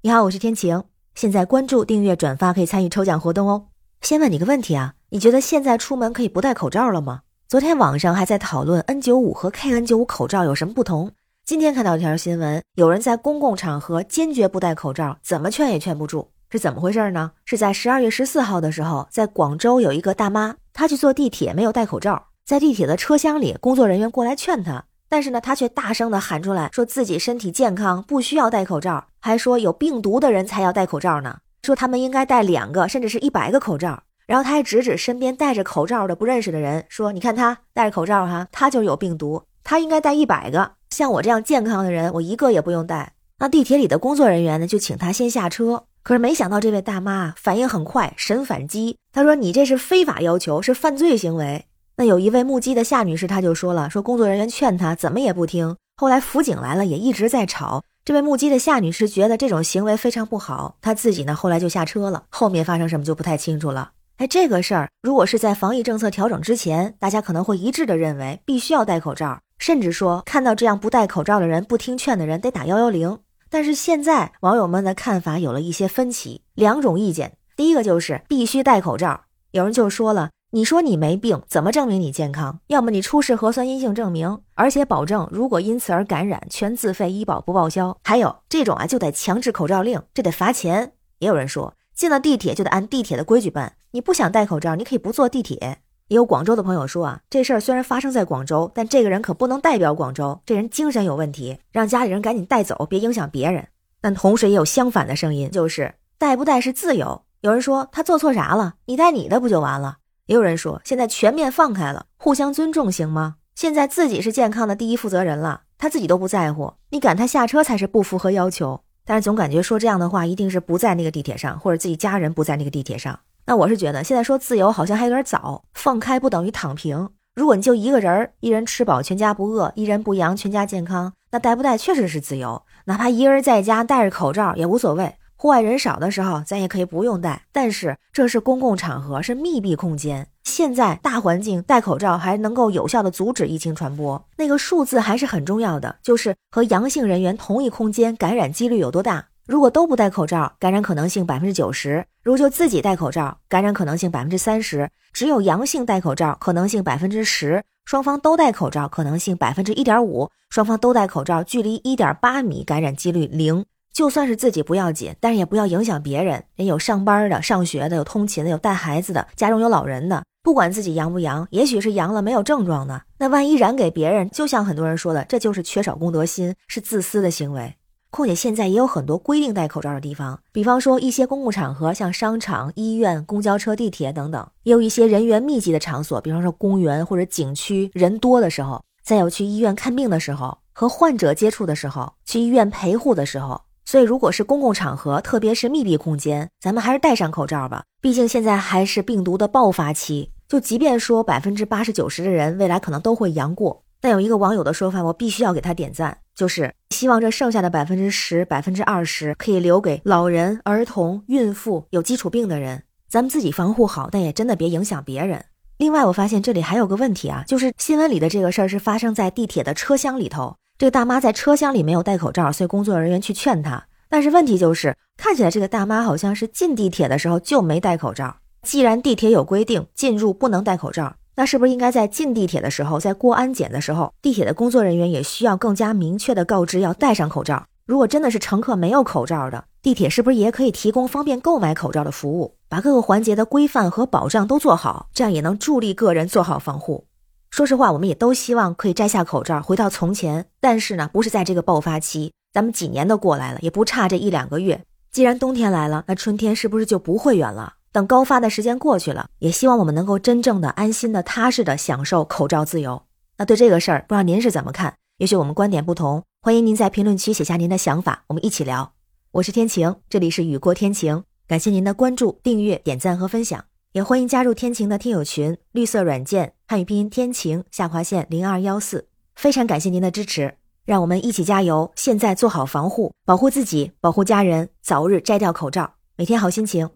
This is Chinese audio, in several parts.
你好，我是天晴。现在关注、订阅、转发可以参与抽奖活动哦。先问你个问题啊，你觉得现在出门可以不戴口罩了吗？昨天网上还在讨论 N95 和 KN95 口罩有什么不同。今天看到一条新闻，有人在公共场合坚决不戴口罩，怎么劝也劝不住，是怎么回事呢？是在十二月十四号的时候，在广州有一个大妈，她去坐地铁没有戴口罩，在地铁的车厢里，工作人员过来劝她。但是呢，他却大声的喊出来，说自己身体健康，不需要戴口罩，还说有病毒的人才要戴口罩呢，说他们应该戴两个，甚至是一百个口罩。然后他还指指身边戴着口罩的不认识的人，说：“你看他戴着口罩哈，他就有病毒，他应该戴一百个。像我这样健康的人，我一个也不用戴。”那地铁里的工作人员呢，就请他先下车。可是没想到这位大妈反应很快，神反击，他说：“你这是非法要求，是犯罪行为。”那有一位目击的夏女士，她就说了，说工作人员劝她怎么也不听，后来辅警来了也一直在吵。这位目击的夏女士觉得这种行为非常不好，她自己呢后来就下车了。后面发生什么就不太清楚了。哎，这个事儿如果是在防疫政策调整之前，大家可能会一致的认为必须要戴口罩，甚至说看到这样不戴口罩的人、不听劝的人得打幺幺零。但是现在网友们的看法有了一些分歧，两种意见。第一个就是必须戴口罩，有人就说了。你说你没病，怎么证明你健康？要么你出示核酸阴性证明，而且保证如果因此而感染，全自费医保不报销。还有这种啊，就得强制口罩令，这得罚钱。也有人说，进了地铁就得按地铁的规矩办，你不想戴口罩，你可以不坐地铁。也有广州的朋友说啊，这事儿虽然发生在广州，但这个人可不能代表广州，这人精神有问题，让家里人赶紧带走，别影响别人。但同时也有相反的声音，就是戴不戴是自由。有人说他做错啥了，你戴你的不就完了？也有人说，现在全面放开了，互相尊重行吗？现在自己是健康的第一负责人了，他自己都不在乎，你赶他下车才是不符合要求。但是总感觉说这样的话，一定是不在那个地铁上，或者自己家人不在那个地铁上。那我是觉得，现在说自由好像还有点早，放开不等于躺平。如果你就一个人，一人吃饱全家不饿，一人不阳全家健康，那戴不戴确实是自由，哪怕一人在家戴着口罩也无所谓。户外人少的时候，咱也可以不用戴。但是这是公共场合，是密闭空间。现在大环境戴口罩还能够有效的阻止疫情传播。那个数字还是很重要的，就是和阳性人员同一空间感染几率有多大。如果都不戴口罩，感染可能性百分之九十；如果就自己戴口罩，感染可能性百分之三十。只有阳性戴口罩，可能性百分之十；双方都戴口罩，可能性百分之一点五；双方都戴口罩，距离一点八米，感染几率零。就算是自己不要紧，但是也不要影响别人。人有上班的、上学的，有通勤的，有带孩子的，家中有老人的。不管自己阳不阳，也许是阳了没有症状呢。那万一染给别人，就像很多人说的，这就是缺少公德心，是自私的行为。况且现在也有很多规定戴口罩的地方，比方说一些公共场合，像商场、医院、公交车、地铁等等，也有一些人员密集的场所，比方说公园或者景区，人多的时候，再有去医院看病的时候，和患者接触的时候，去医院陪护的时候。所以，如果是公共场合，特别是密闭空间，咱们还是戴上口罩吧。毕竟现在还是病毒的爆发期。就即便说百分之八十九十的人未来可能都会阳过，但有一个网友的说法，我必须要给他点赞，就是希望这剩下的百分之十、百分之二十可以留给老人、儿童、孕妇、有基础病的人。咱们自己防护好，但也真的别影响别人。另外，我发现这里还有个问题啊，就是新闻里的这个事儿是发生在地铁的车厢里头。这个大妈在车厢里没有戴口罩，所以工作人员去劝她。但是问题就是，看起来这个大妈好像是进地铁的时候就没戴口罩。既然地铁有规定进入不能戴口罩，那是不是应该在进地铁的时候，在过安检的时候，地铁的工作人员也需要更加明确的告知要戴上口罩？如果真的是乘客没有口罩的，地铁是不是也可以提供方便购买口罩的服务，把各个环节的规范和保障都做好，这样也能助力个人做好防护。说实话，我们也都希望可以摘下口罩，回到从前。但是呢，不是在这个爆发期，咱们几年都过来了，也不差这一两个月。既然冬天来了，那春天是不是就不会远了？等高发的时间过去了，也希望我们能够真正的、安心的、踏实的享受口罩自由。那对这个事儿，不知道您是怎么看？也许我们观点不同，欢迎您在评论区写下您的想法，我们一起聊。我是天晴，这里是雨过天晴，感谢您的关注、订阅、点赞和分享。也欢迎加入天晴的听友群，绿色软件汉语拼音天晴下划线零二幺四，非常感谢您的支持，让我们一起加油！现在做好防护，保护自己，保护家人，早日摘掉口罩，每天好心情，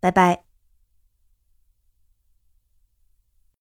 拜拜。